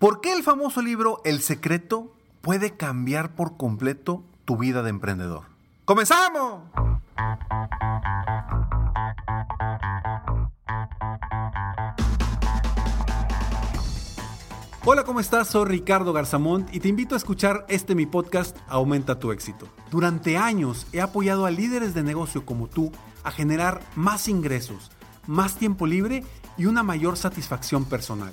¿Por qué el famoso libro El secreto puede cambiar por completo tu vida de emprendedor? ¡Comenzamos! Hola, ¿cómo estás? Soy Ricardo Garzamont y te invito a escuchar este mi podcast Aumenta tu éxito. Durante años he apoyado a líderes de negocio como tú a generar más ingresos, más tiempo libre y una mayor satisfacción personal.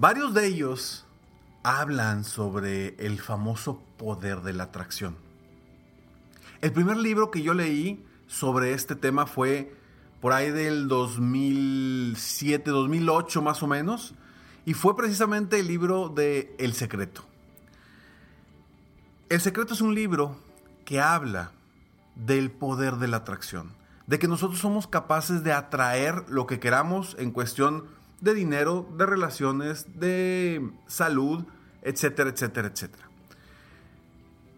Varios de ellos hablan sobre el famoso poder de la atracción. El primer libro que yo leí sobre este tema fue por ahí del 2007, 2008 más o menos, y fue precisamente el libro de El Secreto. El Secreto es un libro que habla del poder de la atracción, de que nosotros somos capaces de atraer lo que queramos en cuestión de dinero, de relaciones, de salud, etcétera, etcétera, etcétera.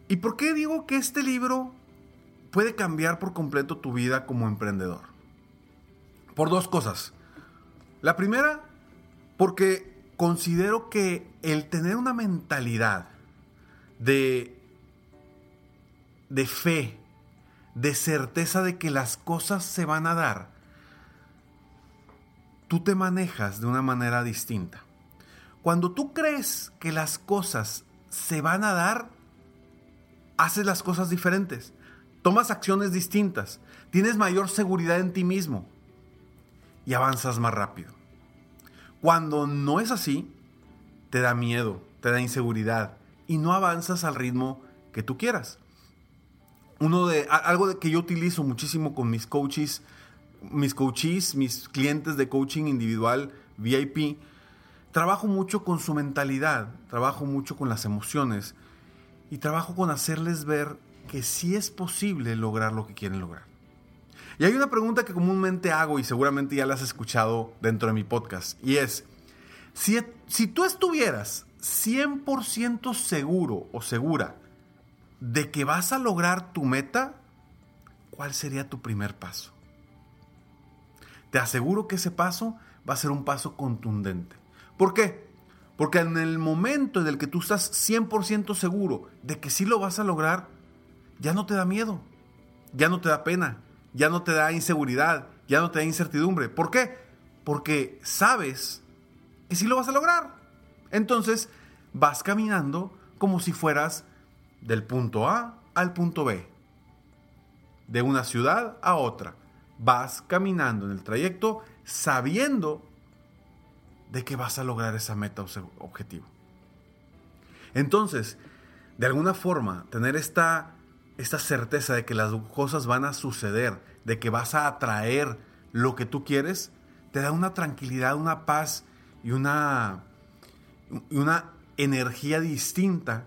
¿Y por qué digo que este libro puede cambiar por completo tu vida como emprendedor? Por dos cosas. La primera, porque considero que el tener una mentalidad de, de fe, de certeza de que las cosas se van a dar, tú te manejas de una manera distinta. Cuando tú crees que las cosas se van a dar, haces las cosas diferentes, tomas acciones distintas, tienes mayor seguridad en ti mismo y avanzas más rápido. Cuando no es así, te da miedo, te da inseguridad y no avanzas al ritmo que tú quieras. Uno de algo que yo utilizo muchísimo con mis coaches mis coaches, mis clientes de coaching individual VIP, trabajo mucho con su mentalidad, trabajo mucho con las emociones y trabajo con hacerles ver que sí es posible lograr lo que quieren lograr. Y hay una pregunta que comúnmente hago y seguramente ya la has escuchado dentro de mi podcast y es, si, si tú estuvieras 100% seguro o segura de que vas a lograr tu meta, ¿cuál sería tu primer paso? Te aseguro que ese paso va a ser un paso contundente. ¿Por qué? Porque en el momento en el que tú estás 100% seguro de que sí lo vas a lograr, ya no te da miedo, ya no te da pena, ya no te da inseguridad, ya no te da incertidumbre. ¿Por qué? Porque sabes que sí lo vas a lograr. Entonces vas caminando como si fueras del punto A al punto B, de una ciudad a otra vas caminando en el trayecto sabiendo de que vas a lograr esa meta objetivo. Entonces, de alguna forma, tener esta, esta certeza de que las cosas van a suceder, de que vas a atraer lo que tú quieres, te da una tranquilidad, una paz y una, una energía distinta,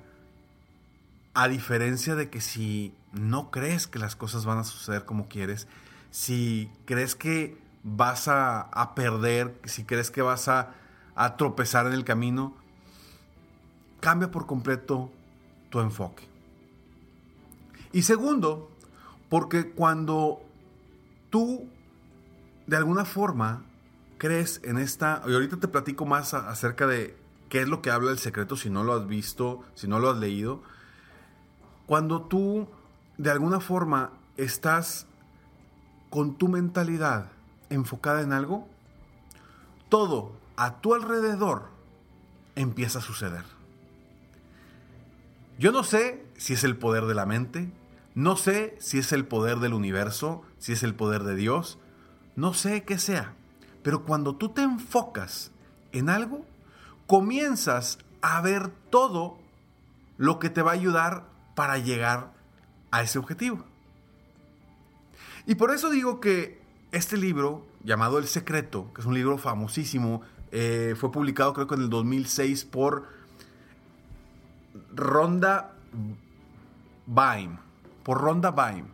a diferencia de que si no crees que las cosas van a suceder como quieres, si crees que vas a, perder, si crees que vas a, a tropezar en el camino, cambia por completo tu enfoque. Y segundo, porque cuando tú de alguna forma crees en esta, y ahorita te platico más acerca de qué es lo que habla el secreto si no lo has visto, si no lo has leído, cuando tú de alguna forma estás con tu mentalidad enfocada en algo, todo a tu alrededor empieza a suceder. Yo no sé si es el poder de la mente, no sé si es el poder del universo, si es el poder de Dios, no sé qué sea, pero cuando tú te enfocas en algo, comienzas a ver todo lo que te va a ayudar para llegar a ese objetivo. Y por eso digo que este libro, llamado El Secreto, que es un libro famosísimo, Eh, fue publicado creo que en el 2006 por Ronda Baim. Por Ronda Baim.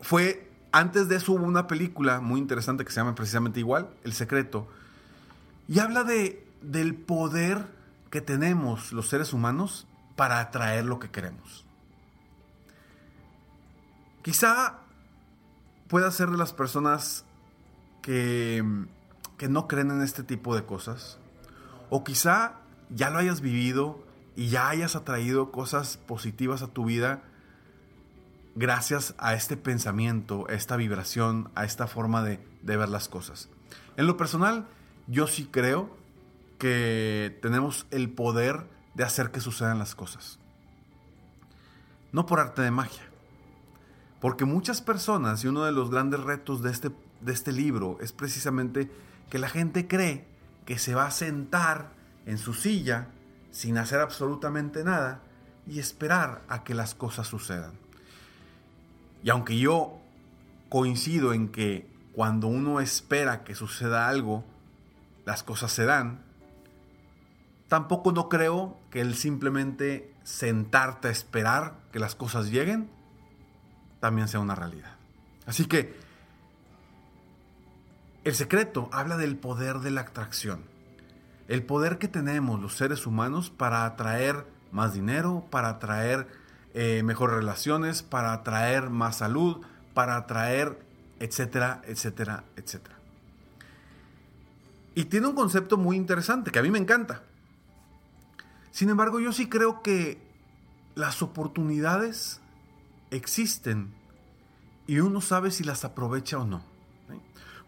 Fue, antes de eso hubo una película muy interesante que se llama precisamente igual, El Secreto. Y habla de, del poder que tenemos los seres humanos para atraer lo que queremos. Quizá pueda ser de las personas que, que no creen en este tipo de cosas. O quizá ya lo hayas vivido y ya hayas atraído cosas positivas a tu vida gracias a este pensamiento, a esta vibración, a esta forma de, de ver las cosas. En lo personal, yo sí creo que tenemos el poder de hacer que sucedan las cosas. No por arte de magia. Porque muchas personas, y uno de los grandes retos de este, de este libro es precisamente que la gente cree que se va a sentar en su silla sin hacer absolutamente nada y esperar a que las cosas sucedan. Y aunque yo coincido en que cuando uno espera que suceda algo, las cosas se dan, tampoco no creo que el simplemente sentarte a esperar que las cosas lleguen también sea una realidad. Así que el secreto habla del poder de la atracción. El poder que tenemos los seres humanos para atraer más dinero, para atraer eh, mejores relaciones, para atraer más salud, para atraer, etcétera, etcétera, etcétera. Y tiene un concepto muy interesante que a mí me encanta. Sin embargo, yo sí creo que las oportunidades existen y uno sabe si las aprovecha o no.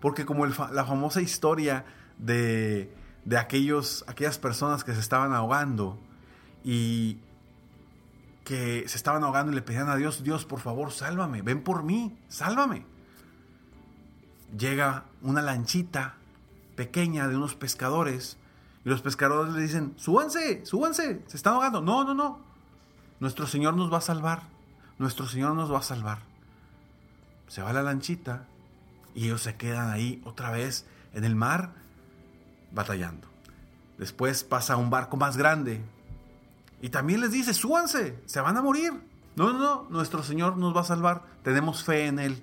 Porque como la famosa historia de, de aquellos, aquellas personas que se estaban ahogando y que se estaban ahogando y le pedían a Dios, Dios, por favor, sálvame, ven por mí, sálvame. Llega una lanchita pequeña de unos pescadores y los pescadores le dicen, súbanse, súbanse, se están ahogando. No, no, no. Nuestro Señor nos va a salvar. Nuestro Señor nos va a salvar. Se va la lanchita y ellos se quedan ahí otra vez en el mar batallando. Después pasa un barco más grande y también les dice, súbanse, se van a morir. No, no, no, nuestro Señor nos va a salvar, tenemos fe en Él.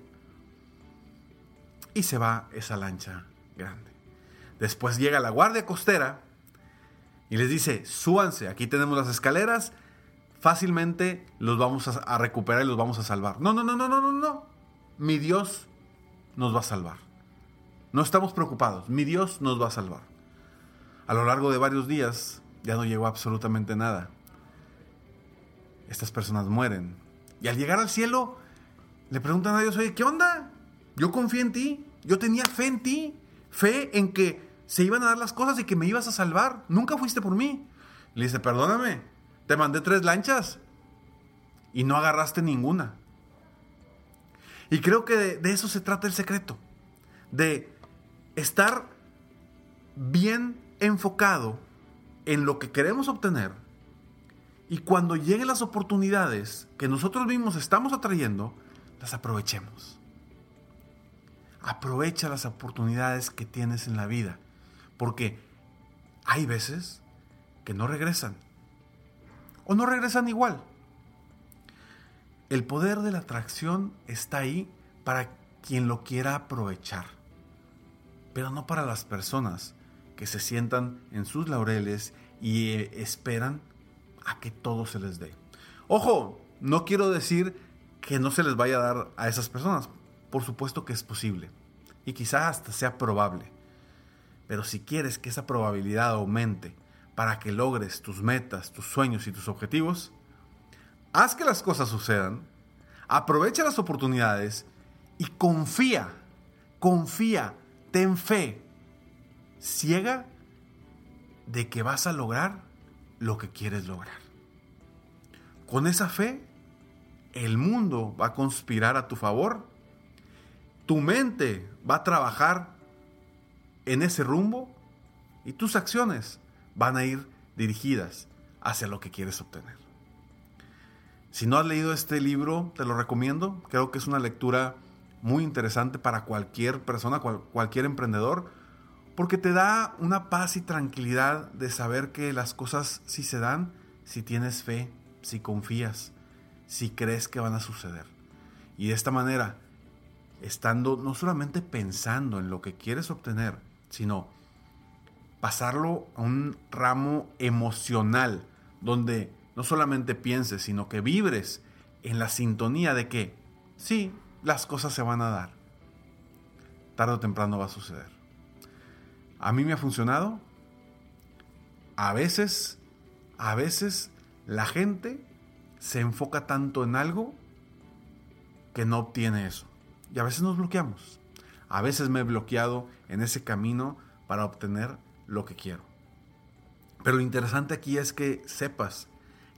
Y se va esa lancha grande. Después llega la guardia costera y les dice, súbanse, aquí tenemos las escaleras, fácilmente los vamos a, recuperar y los vamos a salvar. No, no, no, no, no, no, no. Mi Dios nos va a salvar. No estamos preocupados, mi Dios nos va a salvar. A lo largo de varios días ya no llegó absolutamente nada. Estas personas mueren. Y al llegar al cielo, le preguntan a Dios, oye, ¿qué onda? Yo confié en ti, yo tenía fe en ti, fe en que se iban a dar las cosas y que me ibas a salvar. Nunca fuiste por mí. Le dice, perdóname, te mandé tres lanchas y no agarraste ninguna. Y creo que de, eso se trata el secreto. De estar bien enfocado en lo que queremos obtener y cuando lleguen las oportunidades que nosotros mismos estamos atrayendo, las aprovechemos. Aprovecha las oportunidades que tienes en la vida porque hay veces que no regresan. O no regresan igual. El poder de la atracción está ahí para quien lo quiera aprovechar. Pero no para las personas que se sientan en sus laureles y eh, esperan a que todo se les dé. Ojo, no quiero decir que no se les vaya a dar a esas personas. Por supuesto que es posible. Y quizá hasta sea probable. Pero si quieres que esa probabilidad aumente para que logres tus metas, tus sueños y tus objetivos, haz que las cosas sucedan, aprovecha las oportunidades y confía, confía, ten fe, ciega de que vas a lograr lo que quieres lograr. Con esa fe, el mundo va a conspirar a tu favor, tu mente va a trabajar en ese rumbo y tus acciones van a ir dirigidas hacia lo que quieres obtener. Si no has leído este libro, te lo recomiendo. Creo que es una lectura muy interesante para cualquier persona, cualquier emprendedor Porque te da una paz y tranquilidad de saber que las cosas sí se dan si tienes fe, si confías, si crees que van a suceder. Y de esta manera, estando no solamente pensando en lo que quieres obtener, sino pasarlo a un ramo emocional, donde no solamente pienses, sino que vibres en la sintonía de que sí, las cosas se van a dar. Tarde o temprano va a suceder. A mí me ha funcionado. A veces, a veces la gente se enfoca tanto en algo que no obtiene eso. Y a veces nos bloqueamos. A veces me he bloqueado en ese camino para obtener lo que quiero. Pero lo interesante aquí es que sepas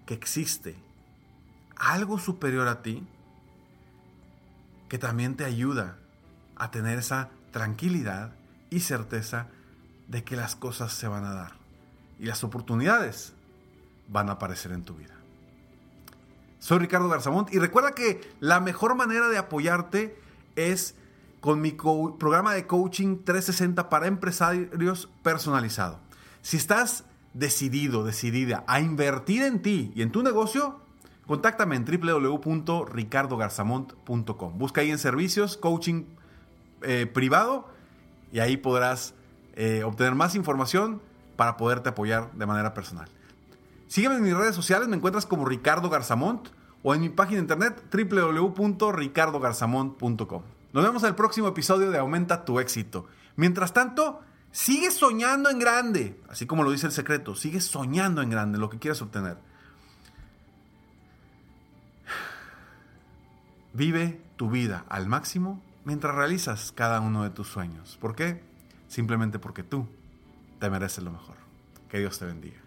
que existe algo superior a ti que también te ayuda a tener esa tranquilidad y certeza de que las cosas se van a dar y las oportunidades van a aparecer en tu vida. Soy Ricardo Garzamont y recuerda que la mejor manera de apoyarte es con mi programa de coaching 360 para empresarios personalizado. Si estás decidido, decidida a invertir en ti y en tu negocio, contáctame en www.ricardogarzamont.com. Busca ahí en servicios, coaching eh, privado y ahí podrás eh, obtener más información para poderte apoyar de manera personal. Sígueme en mis redes sociales, me encuentras como Ricardo Garzamont o en mi página de internet www.ricardogarzamont.com. Nos vemos en el próximo episodio de Aumenta tu éxito. Mientras tanto, sigue soñando en grande, así como lo dice el secreto, sigue soñando en grande lo que quieras obtener. Vive tu vida al máximo mientras realizas cada uno de tus sueños. ¿Por qué? Simplemente porque tú te mereces lo mejor. Que Dios te bendiga.